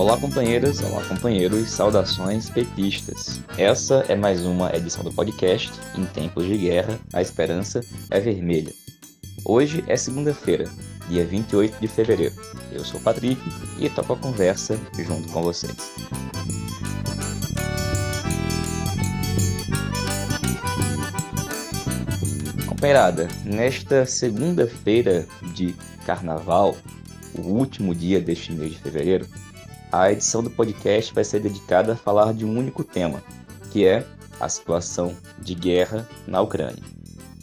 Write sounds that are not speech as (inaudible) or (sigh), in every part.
Olá, companheiras, olá, companheiros, saudações petistas. Essa é mais uma edição do podcast Em Tempos de Guerra, a Esperança é Vermelha. Hoje é segunda-feira, dia 28 de fevereiro. Eu sou o Patrick e toco a conversa junto com vocês. Companheirada, nesta segunda-feira de carnaval, o último dia deste mês de fevereiro, a edição do podcast vai ser dedicada a falar de um único tema, que é a situação de guerra na Ucrânia.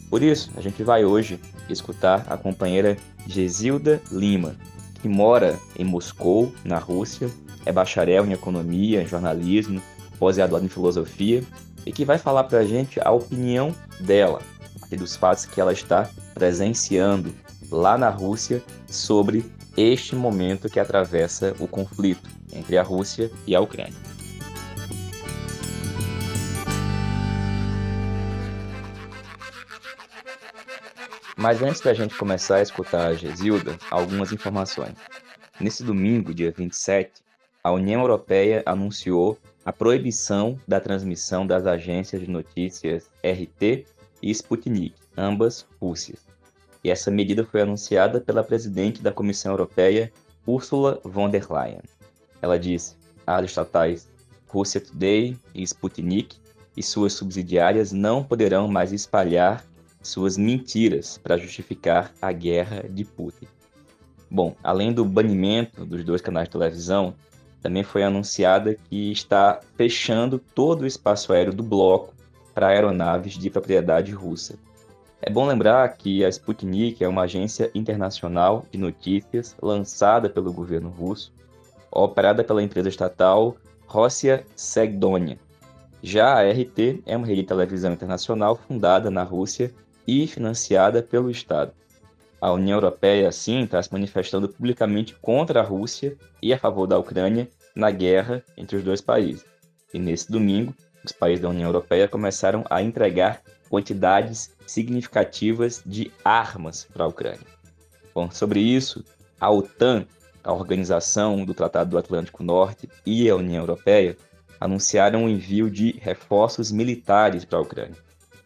Por isso, a gente vai hoje escutar a companheira Gesilda Lima, que mora em Moscou, na Rússia, é bacharel em economia, jornalismo, pós-graduada em filosofia e que vai falar para a gente a opinião dela, partir dos fatos que ela está presenciando lá na Rússia sobre este momento que atravessa o conflito entre a Rússia e a Ucrânia. Mas antes da gente começar a escutar a Gesilda, algumas informações. Nesse domingo, dia 27, a União Europeia anunciou a proibição da transmissão das agências de notícias RT e Sputnik, ambas Rússias. E essa medida foi anunciada pela presidente da Comissão Europeia, Ursula von der Leyen. Ela disse: as estatais Russia Today e Sputnik e suas subsidiárias não poderão mais espalhar suas mentiras para justificar a guerra de Putin. Bom, além do banimento dos dois canais de televisão, também foi anunciada que está fechando todo o espaço aéreo do bloco para aeronaves de propriedade russa. É bom lembrar que a Sputnik é uma agência internacional de notícias lançada pelo governo russo operada pela empresa estatal Rossia Segdonia. Já a RT é uma rede de televisão internacional fundada na Rússia e financiada pelo Estado. A União Europeia, assim, está se manifestando publicamente contra a Rússia e a favor da Ucrânia na guerra entre os dois países. E nesse domingo, os países da União Europeia começaram a entregar quantidades significativas de armas para a Ucrânia. Bom, sobre isso, a OTAN a Organização do Tratado do Atlântico Norte e a União Europeia anunciaram o envio de reforços militares para a Ucrânia.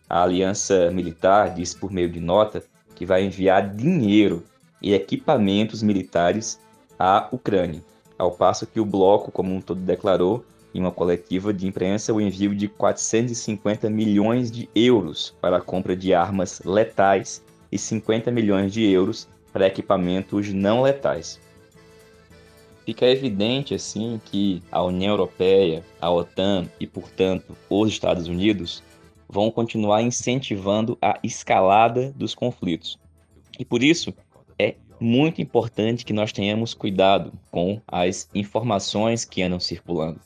A aliança militar disse por meio de nota que vai enviar dinheiro e equipamentos militares à Ucrânia, ao passo que o bloco como um todo declarou em uma coletiva de imprensa o envio de 450 milhões de euros para a compra de armas letais e 50 milhões de euros para equipamentos não letais fica evidente assim que a União Europeia, a OTAN e, portanto, os Estados Unidos vão continuar incentivando a escalada dos conflitos. E por isso é muito importante que nós tenhamos cuidado com as informações que andam circulando.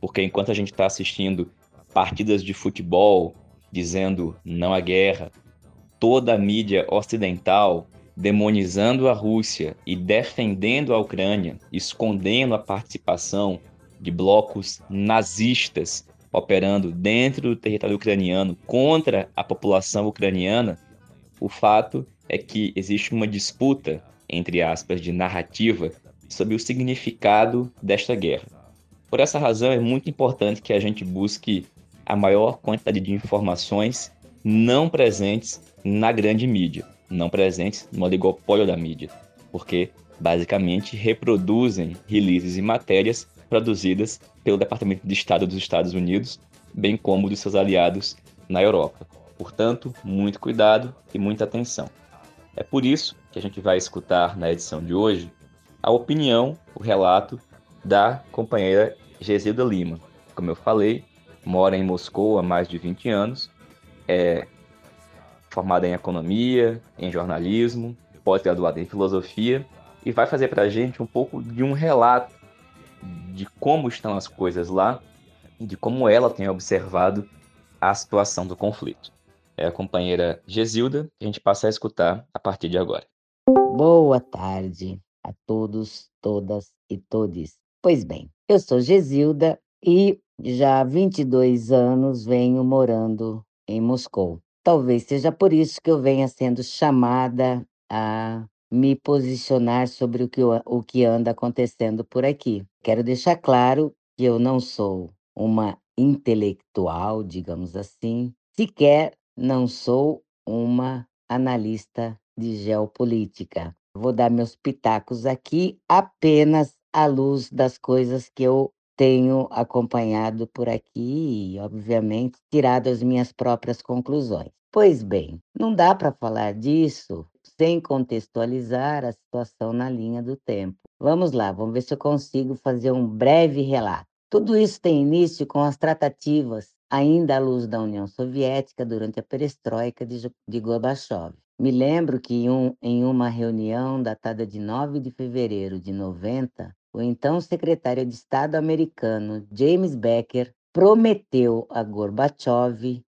Porque enquanto a gente está assistindo partidas de futebol dizendo não à guerra, toda a mídia ocidental demonizando a Rússia e defendendo a Ucrânia, escondendo a participação de blocos nazistas operando dentro do território ucraniano contra a população ucraniana, o fato é que existe uma disputa, entre aspas, de narrativa sobre o significado desta guerra. Por essa razão, é muito importante que a gente busque a maior quantidade de informações não presentes na grande mídia não presentes no oligopólio da mídia, porque basicamente reproduzem releases e matérias produzidas pelo Departamento de Estado dos Estados Unidos, bem como dos seus aliados na Europa. Portanto, muito cuidado e muita atenção. É por isso que a gente vai escutar na edição de hoje a opinião, o relato da companheira Gesilda Lima. Como eu falei, mora em Moscou há mais de 20 anos, é formada em economia, em jornalismo, pós-graduada em filosofia, e vai fazer para a gente um pouco de um relato de como estão as coisas lá, de como ela tem observado a situação do conflito. É a companheira Gesilda que a gente passa a escutar a partir de agora. Boa tarde a todos, todas e todes. Pois bem, eu sou Gesilda e já há 22 anos venho morando em Moscou. Talvez seja por isso que eu venha sendo chamada a me posicionar sobre o que, o que anda acontecendo por aqui. Quero deixar claro que eu não sou uma intelectual, digamos assim, sequer não sou uma analista de geopolítica. Vou dar meus pitacos aqui apenas à luz das coisas que eu tenho acompanhado por aqui e, obviamente, tirado as minhas próprias conclusões. Pois bem, não dá para falar disso sem contextualizar a situação na linha do tempo. Vamos lá, vamos ver se eu consigo fazer um breve relato. Tudo isso tem início com as tratativas, ainda à luz da União Soviética, durante a perestroika de, de Gorbachev. Me lembro que um, em uma reunião datada de 9 de fevereiro de 90, o então secretário de Estado americano James Becker prometeu a Gorbachev,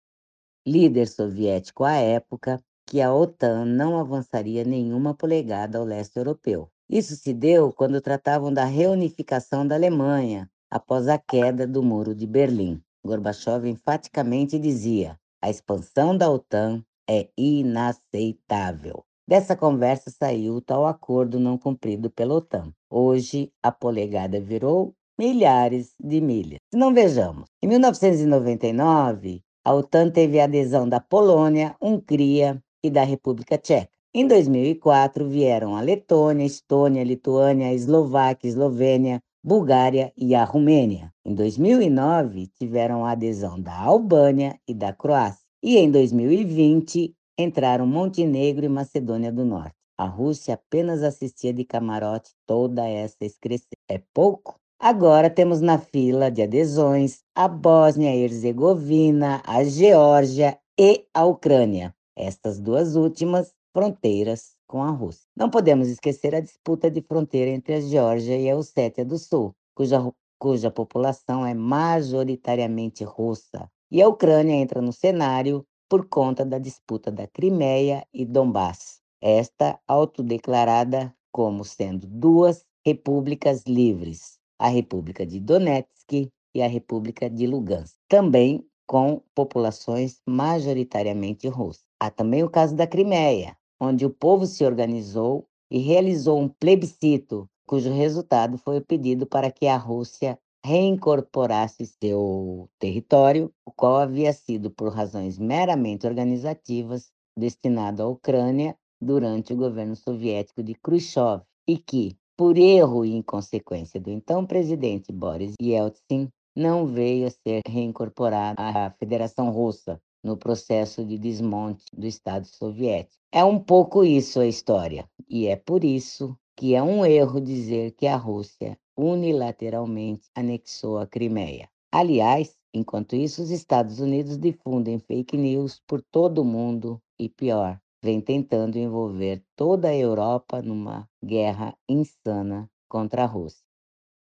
líder soviético à época, que a OTAN não avançaria nenhuma polegada ao leste europeu. Isso se deu quando tratavam da reunificação da Alemanha após a queda do Muro de Berlim. Gorbachev enfaticamente dizia: a expansão da OTAN é inaceitável. Dessa conversa saiu o tal acordo não cumprido pela OTAN. Hoje, a polegada virou milhares de milhas. Se não vejamos, em 1999, a OTAN teve a adesão da Polônia, Hungria e da República Tcheca. Em 2004, vieram a Letônia, Estônia, Lituânia, Eslováquia, Eslovênia, Bulgária e a Romênia. Em 2009, tiveram a adesão da Albânia e da Croácia. E em 2020 entraram Montenegro e Macedônia do Norte. A Rússia apenas assistia de camarote toda essa excrescência. É pouco? Agora temos na fila de adesões a Bósnia e Herzegovina, a Geórgia e a Ucrânia. Estas duas últimas fronteiras com a Rússia. Não podemos esquecer a disputa de fronteira entre a Geórgia e a Ossétia do Sul, cuja, cuja população é majoritariamente russa e a Ucrânia entra no cenário por conta da disputa da Crimeia e Donbass, esta autodeclarada como sendo duas repúblicas livres, a República de Donetsk e a República de Lugansk, também com populações majoritariamente russas. Há também o caso da Crimeia, onde o povo se organizou e realizou um plebiscito, cujo resultado foi o pedido para que a Rússia reincorporasse seu território, o qual havia sido, por razões meramente organizativas, destinado à Ucrânia durante o governo soviético de Khrushchev, e que, por erro e inconsequência do então presidente Boris Yeltsin, não veio a ser reincorporado à Federação Russa no processo de desmonte do Estado soviético. É um pouco isso a história, e é por isso que é um erro dizer que a Rússia unilateralmente anexou a Crimeia. Aliás, enquanto isso, os Estados Unidos difundem fake news por todo o mundo e, pior, vem tentando envolver toda a Europa numa guerra insana contra a Rússia.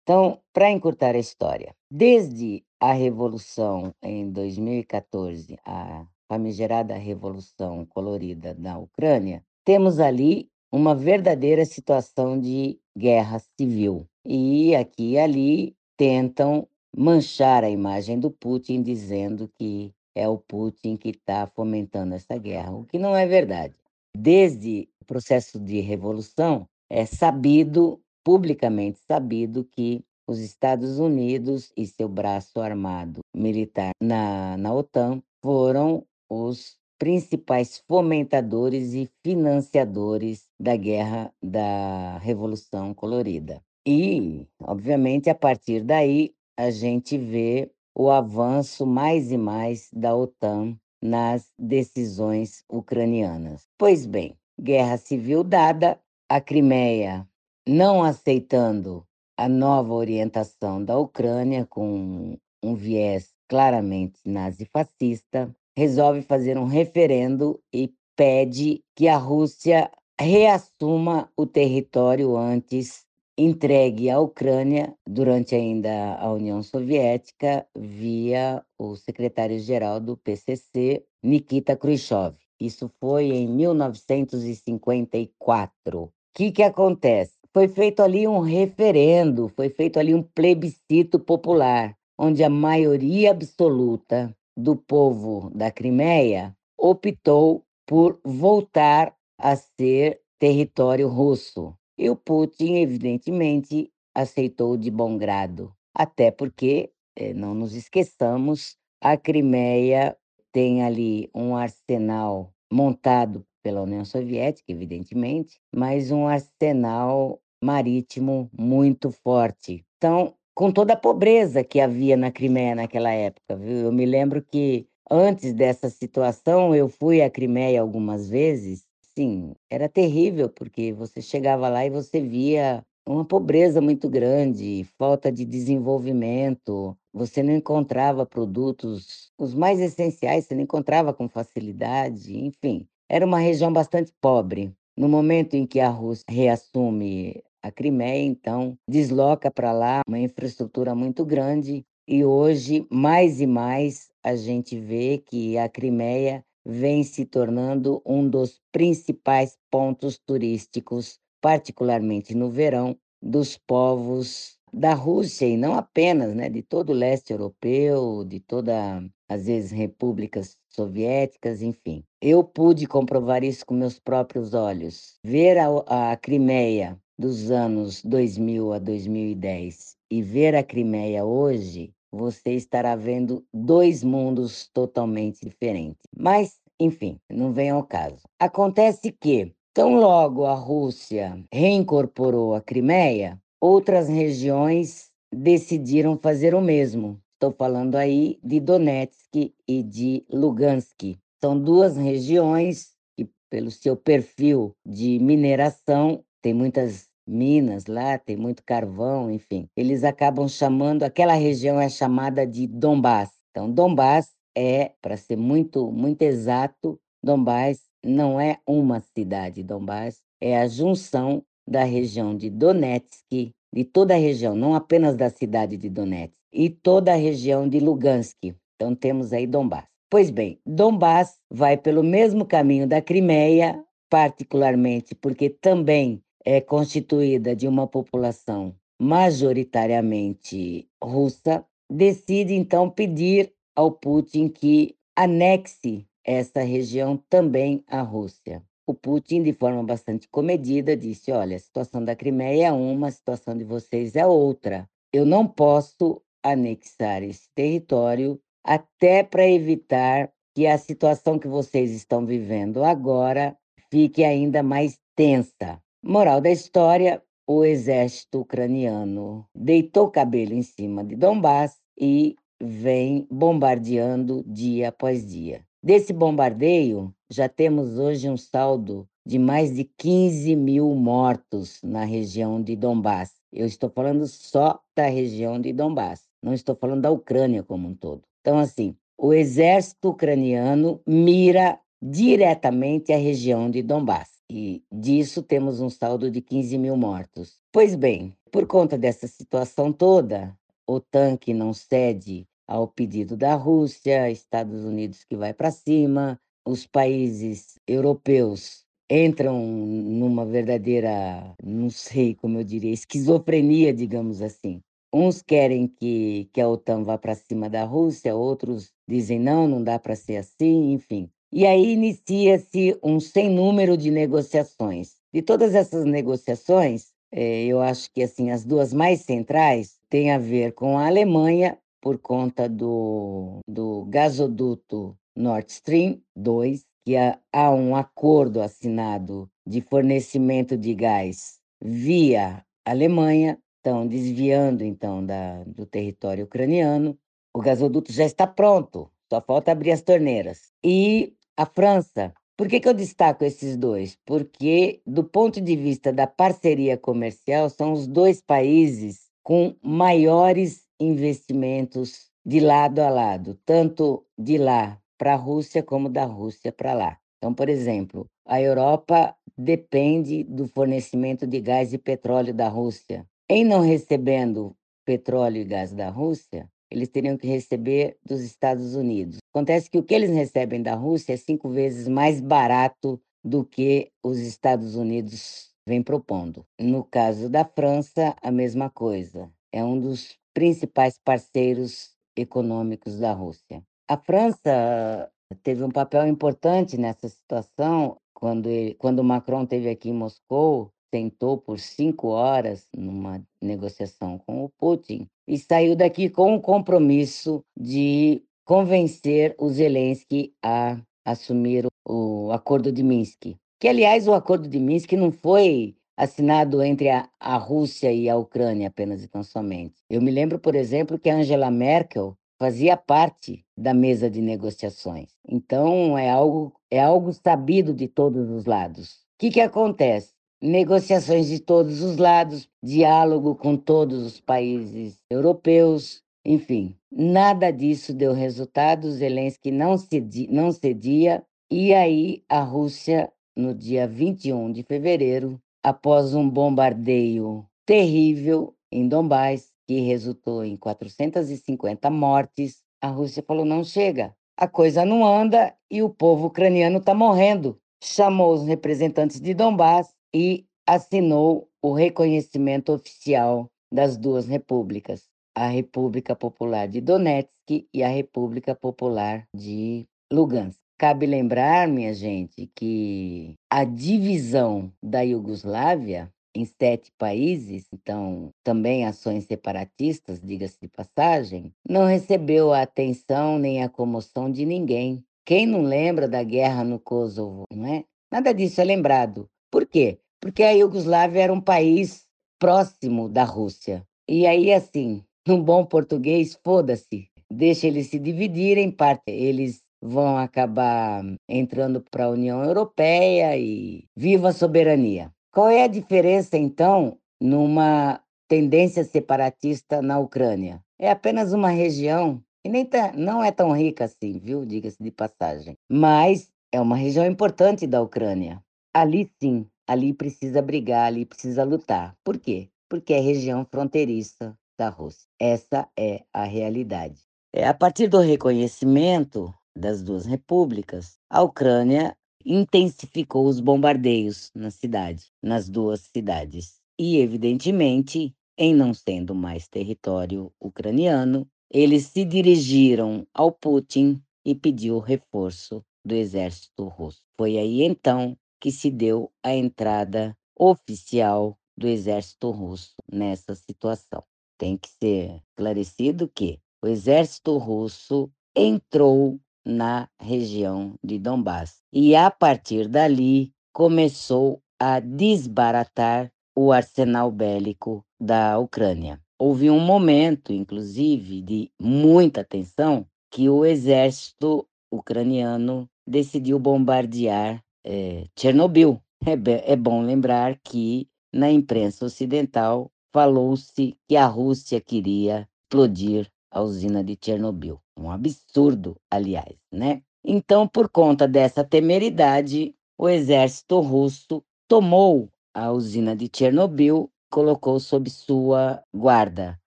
Então, para encurtar a história, desde a Revolução em 2014, a famigerada Revolução Colorida na Ucrânia, temos ali uma verdadeira situação de guerra civil. E aqui e ali tentam manchar a imagem do Putin, dizendo que é o Putin que está fomentando essa guerra, o que não é verdade. Desde o processo de revolução, é sabido, publicamente sabido, que os Estados Unidos e seu braço armado militar na, na OTAN foram os principais fomentadores e financiadores da guerra da Revolução Colorida. E, obviamente, a partir daí, a gente vê o avanço mais e mais da OTAN nas decisões ucranianas. Pois bem, guerra civil dada, a Crimeia não aceitando a nova orientação da Ucrânia com um viés claramente nazifascista, resolve fazer um referendo e pede que a Rússia reassuma o território antes entregue à Ucrânia durante ainda a União Soviética via o secretário-geral do PCC, Nikita Khrushchev. Isso foi em 1954. O que, que acontece? Foi feito ali um referendo, foi feito ali um plebiscito popular, onde a maioria absoluta do povo da Crimeia optou por voltar a ser território russo. E o Putin, evidentemente, aceitou de bom grado, até porque, eh, não nos esqueçamos, a Crimeia tem ali um arsenal montado pela União Soviética, evidentemente, mas um arsenal marítimo muito forte. Então, com toda a pobreza que havia na Crimeia naquela época, viu? Eu me lembro que antes dessa situação eu fui à Crimeia algumas vezes. Sim, era terrível, porque você chegava lá e você via uma pobreza muito grande, falta de desenvolvimento, você não encontrava produtos, os mais essenciais, você não encontrava com facilidade, enfim. Era uma região bastante pobre. No momento em que a Rússia reassume a Crimeia, então, desloca para lá uma infraestrutura muito grande e hoje, mais e mais, a gente vê que a Crimeia vem se tornando um dos principais pontos turísticos, particularmente no verão, dos povos da Rússia e não apenas, né, de todo o leste europeu, de toda, às vezes, repúblicas soviéticas, enfim. Eu pude comprovar isso com meus próprios olhos. Ver a, a Crimeia dos anos 2000 a 2010 e ver a Crimeia hoje, você estará vendo dois mundos totalmente diferentes. Mas, enfim, não vem ao caso. Acontece que, tão logo a Rússia reincorporou a Crimeia, outras regiões decidiram fazer o mesmo. Estou falando aí de Donetsk e de Lugansk. São duas regiões que, pelo seu perfil de mineração, tem muitas minas lá, tem muito carvão, enfim. Eles acabam chamando, aquela região é chamada de Donbass. Então, Donbass é, para ser muito, muito exato, Donbass não é uma cidade, Donbass é a junção da região de Donetsk, de toda a região, não apenas da cidade de Donetsk, e toda a região de Lugansk. Então temos aí Donbass. Pois bem, Donbass vai pelo mesmo caminho da Crimeia, particularmente porque também é constituída de uma população majoritariamente russa, decide então pedir ao Putin que anexe essa região também à Rússia. O Putin, de forma bastante comedida, disse: Olha, a situação da Crimeia é uma, a situação de vocês é outra. Eu não posso anexar esse território até para evitar que a situação que vocês estão vivendo agora fique ainda mais tensa. Moral da história: o exército ucraniano deitou cabelo em cima de Donbass e vem bombardeando dia após dia. Desse bombardeio, já temos hoje um saldo de mais de 15 mil mortos na região de Donbass. Eu estou falando só da região de Donbass, não estou falando da Ucrânia como um todo. Então, assim, o exército ucraniano mira diretamente a região de Donbass e disso temos um saldo de 15 mil mortos. Pois bem, por conta dessa situação toda, o tanque não cede ao pedido da Rússia, Estados Unidos que vai para cima, os países europeus entram numa verdadeira, não sei como eu diria, esquizofrenia, digamos assim. Uns querem que, que a OTAN vá para cima da Rússia, outros dizem não, não dá para ser assim, enfim. E aí inicia-se um sem número de negociações. De todas essas negociações, eh, eu acho que assim as duas mais centrais têm a ver com a Alemanha por conta do, do gasoduto Nord Stream 2, que há, há um acordo assinado de fornecimento de gás via Alemanha, estão desviando então da, do território ucraniano. O gasoduto já está pronto, só falta abrir as torneiras. E a França. Por que, que eu destaco esses dois? Porque, do ponto de vista da parceria comercial, são os dois países com maiores investimentos de lado a lado, tanto de lá para a Rússia como da Rússia para lá. Então, por exemplo, a Europa depende do fornecimento de gás e petróleo da Rússia. Em não recebendo petróleo e gás da Rússia, eles teriam que receber dos Estados Unidos. Acontece que o que eles recebem da Rússia é cinco vezes mais barato do que os Estados Unidos vem propondo. No caso da França, a mesma coisa. É um dos principais parceiros econômicos da Rússia. A França teve um papel importante nessa situação quando, ele, quando Macron esteve aqui em Moscou, sentou por cinco horas numa negociação com o Putin e saiu daqui com o compromisso de convencer o Zelensky a assumir o acordo de Minsk. Que, aliás, o acordo de Minsk não foi assinado entre a, a Rússia e a Ucrânia apenas e tão somente. Eu me lembro, por exemplo, que Angela Merkel fazia parte da mesa de negociações. Então, é algo, é algo sabido de todos os lados. O que, que acontece? Negociações de todos os lados, diálogo com todos os países europeus, enfim, nada disso deu resultado. Zelensky não cedia, não cedia e aí a Rússia, no dia 21 de fevereiro, após um bombardeio terrível em Donbás, que resultou em 450 mortes, a Rússia falou: não chega, a coisa não anda e o povo ucraniano está morrendo. Chamou os representantes de Donbás e assinou o reconhecimento oficial das duas repúblicas, a República Popular de Donetsk e a República Popular de Lugansk. Cabe lembrar, minha gente, que a divisão da Iugoslávia em sete países, então também ações separatistas, diga-se de passagem, não recebeu a atenção nem a comoção de ninguém. Quem não lembra da guerra no Kosovo, não é? Nada disso é lembrado. Por quê? Porque a Iugoslávia era um país próximo da Rússia. E aí, assim, num (laughs) bom português, foda-se. Deixa eles se dividirem, parte eles vão acabar entrando para a União Europeia e viva a soberania. Qual é a diferença, então, numa tendência separatista na Ucrânia? É apenas uma região que nem tá, não é tão rica assim, viu? Diga-se de passagem. Mas é uma região importante da Ucrânia. Ali sim, ali precisa brigar, ali precisa lutar. Por quê? Porque é região fronteiriça da Rússia. Essa é a realidade. É, a partir do reconhecimento das duas repúblicas, a Ucrânia intensificou os bombardeios na cidade, nas duas cidades. E, evidentemente, em não sendo mais território ucraniano, eles se dirigiram ao Putin e pediu reforço do exército russo. Foi aí então que se deu a entrada oficial do exército russo nessa situação. Tem que ser esclarecido que o exército russo entrou na região de Donbass. E a partir dali começou a desbaratar o arsenal bélico da Ucrânia. Houve um momento, inclusive, de muita tensão, que o exército ucraniano decidiu bombardear é, Chernobyl. É, é bom lembrar que na imprensa ocidental falou-se que a Rússia queria explodir a usina de Chernobyl. Um absurdo, aliás, né? Então, por conta dessa temeridade, o exército russo tomou a usina de Chernobyl, colocou sob sua guarda,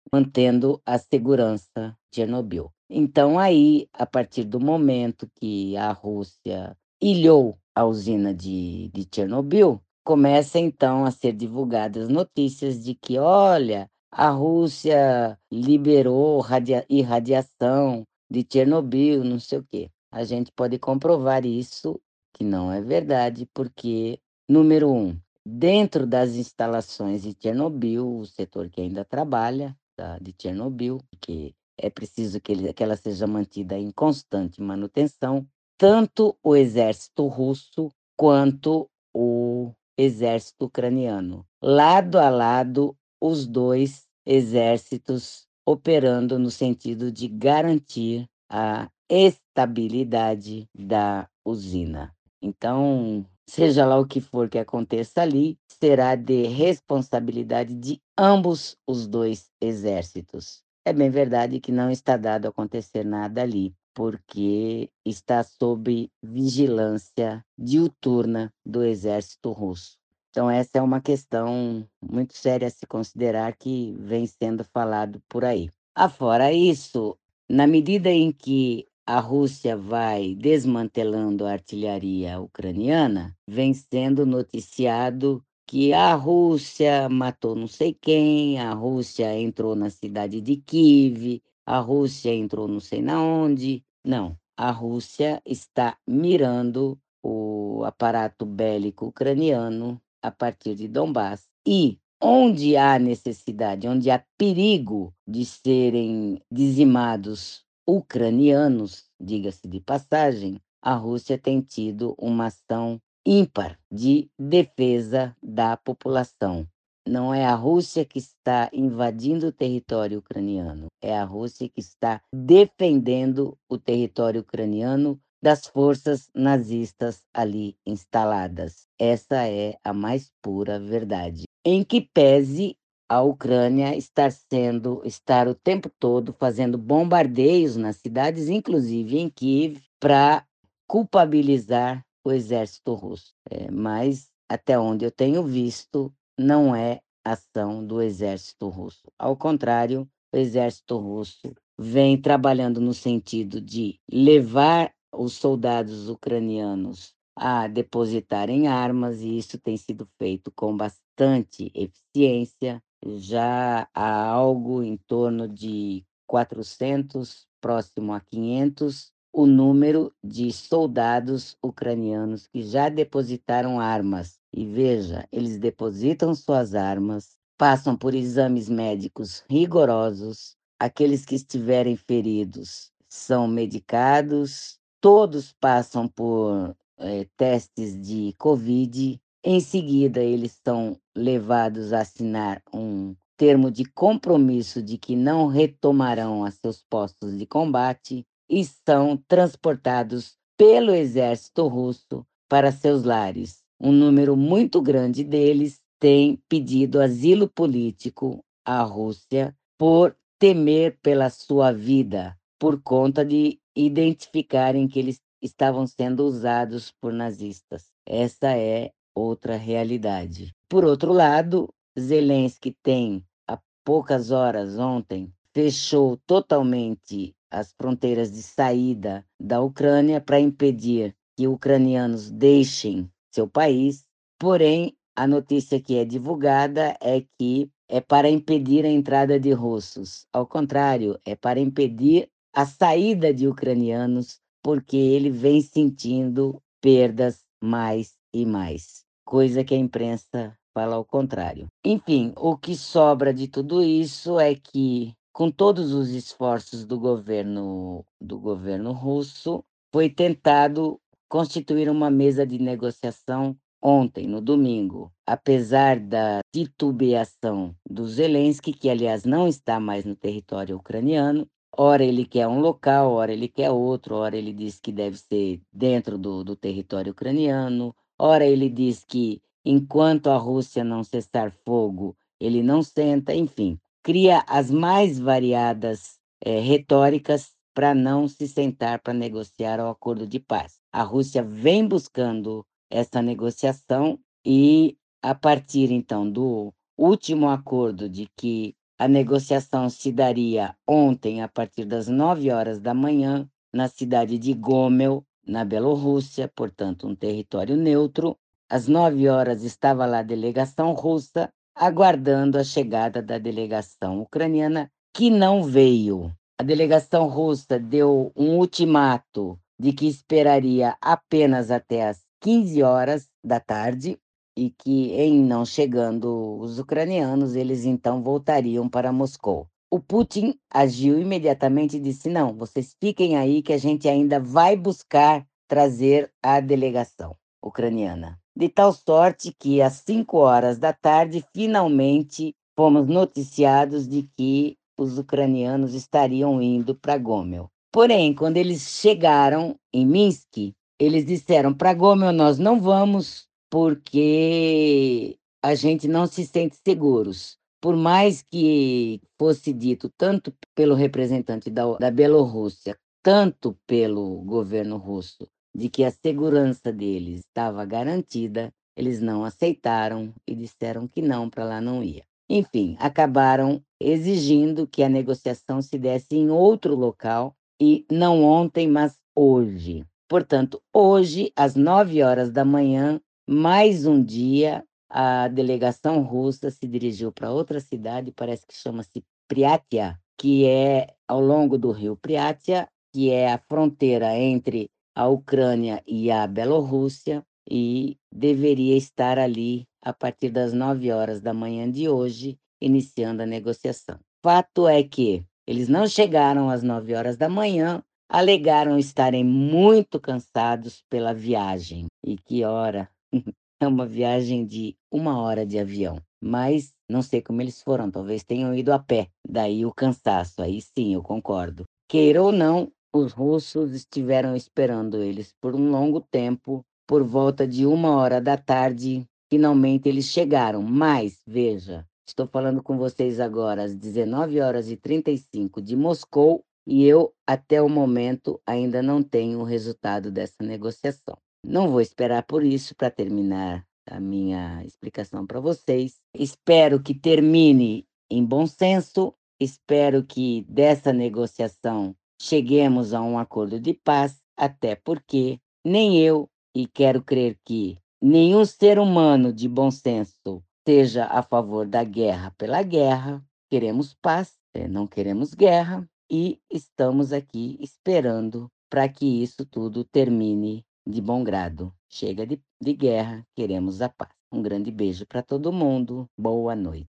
mantendo a segurança de Chernobyl. Então, aí, a partir do momento que a Rússia ilhou a usina de, de Chernobyl, começa então a ser divulgadas notícias de que, olha, a Rússia liberou radia irradiação de Chernobyl, não sei o quê. A gente pode comprovar isso, que não é verdade, porque, número um, dentro das instalações de Chernobyl, o setor que ainda trabalha tá, de Chernobyl, que é preciso que, ele, que ela seja mantida em constante manutenção, tanto o exército russo quanto o exército ucraniano. Lado a lado, os dois exércitos operando no sentido de garantir a estabilidade da usina. Então, seja lá o que for que aconteça ali, será de responsabilidade de ambos os dois exércitos. É bem verdade que não está dado acontecer nada ali, porque está sob vigilância diuturna do exército russo. Então, essa é uma questão muito séria a se considerar que vem sendo falado por aí. Afora isso, na medida em que a Rússia vai desmantelando a artilharia ucraniana, vem sendo noticiado que a Rússia matou não sei quem, a Rússia entrou na cidade de Kiev, a Rússia entrou não sei na onde. Não, a Rússia está mirando o aparato bélico ucraniano a partir de Donbass. E onde há necessidade, onde há perigo de serem dizimados ucranianos, diga-se de passagem, a Rússia tem tido uma ação ímpar de defesa da população. Não é a Rússia que está invadindo o território ucraniano, é a Rússia que está defendendo o território ucraniano das forças nazistas ali instaladas. Essa é a mais pura verdade. Em que pese a Ucrânia estar sendo estar o tempo todo fazendo bombardeios nas cidades, inclusive em Kiev, para culpabilizar o exército russo. É, mas até onde eu tenho visto, não é ação do exército russo. Ao contrário, o exército russo vem trabalhando no sentido de levar os soldados ucranianos a depositarem armas, e isso tem sido feito com bastante eficiência. Já há algo em torno de 400, próximo a 500, o número de soldados ucranianos que já depositaram armas. E veja, eles depositam suas armas, passam por exames médicos rigorosos, aqueles que estiverem feridos são medicados, todos passam por é, testes de Covid. Em seguida, eles são levados a assinar um termo de compromisso de que não retomarão seus postos de combate e são transportados pelo exército russo para seus lares. Um número muito grande deles tem pedido asilo político à Rússia por temer pela sua vida, por conta de identificarem que eles estavam sendo usados por nazistas. Essa é outra realidade. Por outro lado, Zelensky tem, há poucas horas ontem, fechou totalmente as fronteiras de saída da Ucrânia para impedir que ucranianos deixem seu país. Porém, a notícia que é divulgada é que é para impedir a entrada de russos. Ao contrário, é para impedir a saída de ucranianos, porque ele vem sentindo perdas mais e mais, coisa que a imprensa fala ao contrário. Enfim, o que sobra de tudo isso é que, com todos os esforços do governo do governo russo, foi tentado constituir uma mesa de negociação ontem, no domingo, apesar da titubeação do Zelensky, que aliás não está mais no território ucraniano, Ora ele quer um local, ora ele quer outro, ora ele diz que deve ser dentro do, do território ucraniano, ora ele diz que enquanto a Rússia não cessar fogo, ele não senta, enfim, cria as mais variadas é, retóricas para não se sentar para negociar o acordo de paz. A Rússia vem buscando essa negociação e, a partir então do último acordo de que a negociação se daria ontem, a partir das 9 horas da manhã, na cidade de Gomel, na Bielorrússia, portanto, um território neutro. Às 9 horas estava lá a delegação russa, aguardando a chegada da delegação ucraniana, que não veio. A delegação russa deu um ultimato de que esperaria apenas até as 15 horas da tarde e que, em não chegando os ucranianos, eles então voltariam para Moscou. O Putin agiu imediatamente e disse: não, vocês fiquem aí que a gente ainda vai buscar trazer a delegação ucraniana. De tal sorte que, às 5 horas da tarde, finalmente fomos noticiados de que os ucranianos estariam indo para Gomel. Porém, quando eles chegaram em Minsk, eles disseram: para Gomel nós não vamos, porque a gente não se sente seguros. Por mais que fosse dito tanto pelo representante da, da Bielorrússia, tanto pelo governo russo, de que a segurança deles estava garantida, eles não aceitaram e disseram que não, para lá não ia. Enfim, acabaram exigindo que a negociação se desse em outro local e não ontem, mas hoje. Portanto, hoje, às nove horas da manhã, mais um dia, a delegação russa se dirigiu para outra cidade, parece que chama-se Priatia, que é ao longo do rio Priatia, que é a fronteira entre a Ucrânia e a Bielorrússia. e deveria estar ali a partir das 9 horas da manhã de hoje, iniciando a negociação. Fato é que eles não chegaram às 9 horas da manhã, alegaram estarem muito cansados pela viagem. E que hora! (laughs) É uma viagem de uma hora de avião. Mas não sei como eles foram, talvez tenham ido a pé. Daí o cansaço, aí sim, eu concordo. Queira ou não, os russos estiveram esperando eles por um longo tempo. Por volta de uma hora da tarde, finalmente eles chegaram. Mas, veja, estou falando com vocês agora às 19 horas e 35 de Moscou e eu, até o momento, ainda não tenho o resultado dessa negociação. Não vou esperar por isso para terminar a minha explicação para vocês. Espero que termine em bom senso, espero que dessa negociação cheguemos a um acordo de paz, até porque nem eu, e quero crer que nenhum ser humano de bom senso seja a favor da guerra pela guerra, queremos paz, eh, não queremos guerra, e estamos aqui esperando para que isso tudo termine de bom grado. Chega de, de guerra, queremos a paz. Um grande beijo para todo mundo. Boa noite.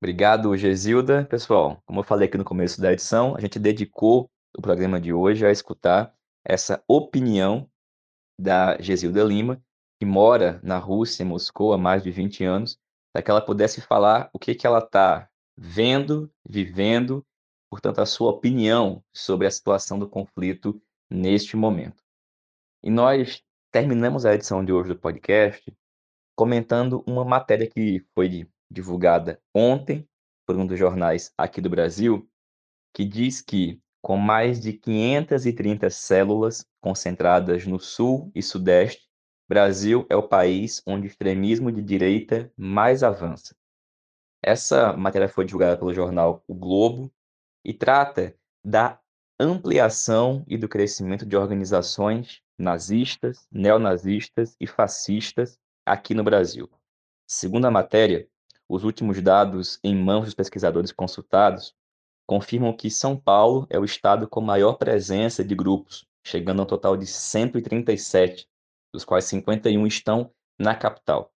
Obrigado, Gesilda. Pessoal, como eu falei aqui no começo da edição, a gente dedicou o programa de hoje a escutar essa opinião da Gesilda Lima, que mora na Rússia, em Moscou, há mais de 20 anos, para que ela pudesse falar o que, que ela está vendo, vivendo, portanto, a sua opinião sobre a situação do conflito neste momento. E nós terminamos a edição de hoje do podcast comentando uma matéria que foi divulgada ontem por um dos jornais aqui do Brasil, que diz que com mais de 530 células concentradas no sul e sudeste, Brasil é o país onde o extremismo de direita mais avança. Essa matéria foi divulgada pelo jornal O Globo e trata da ampliação e do crescimento de organizações nazistas, neonazistas e fascistas aqui no Brasil. Segundo a matéria, os últimos dados em mãos dos pesquisadores consultados confirmam que São Paulo é o estado com maior presença de grupos, chegando a um total de 137, dos quais 51 estão na capital.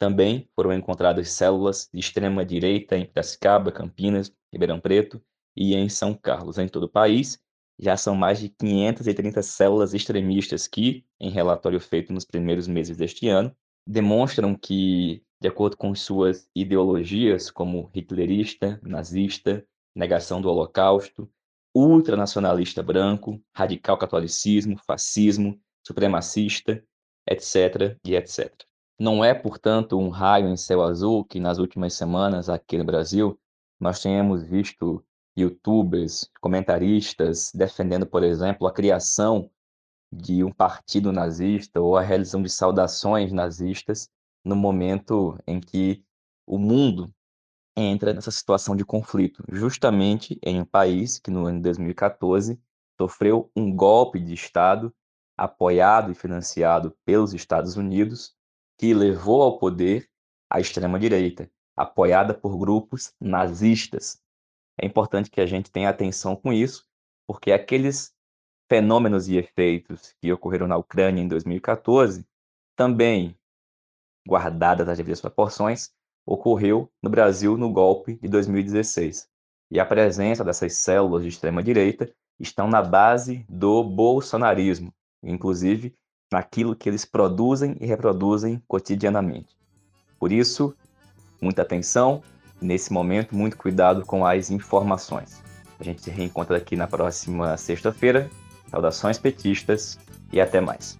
Também foram encontradas células de extrema direita em Piracicaba, Campinas, Ribeirão Preto e em São Carlos. Em todo o país, já são mais de 530 células extremistas que, em relatório feito nos primeiros meses deste ano, demonstram que, de acordo com suas ideologias, como hitlerista, nazista, negação do Holocausto, ultranacionalista branco, radical catolicismo, fascismo, supremacista, etc. e etc. Não é, portanto, um raio em céu azul que nas últimas semanas aqui no Brasil nós tenhamos visto youtubers, comentaristas defendendo, por exemplo, a criação de um partido nazista ou a realização de saudações nazistas no momento em que o mundo entra nessa situação de conflito, justamente em um país que no ano de 2014 sofreu um golpe de Estado apoiado e financiado pelos Estados Unidos que levou ao poder a extrema-direita, apoiada por grupos nazistas. É importante que a gente tenha atenção com isso, porque aqueles fenômenos e efeitos que ocorreram na Ucrânia em 2014 também, guardadas as devidas proporções, ocorreu no Brasil no golpe de 2016. E a presença dessas células de extrema-direita estão na base do bolsonarismo, inclusive naquilo que eles produzem e reproduzem cotidianamente. Por isso, muita atenção nesse momento, muito cuidado com as informações. A gente se reencontra aqui na próxima sexta-feira. Saudações petistas e até mais.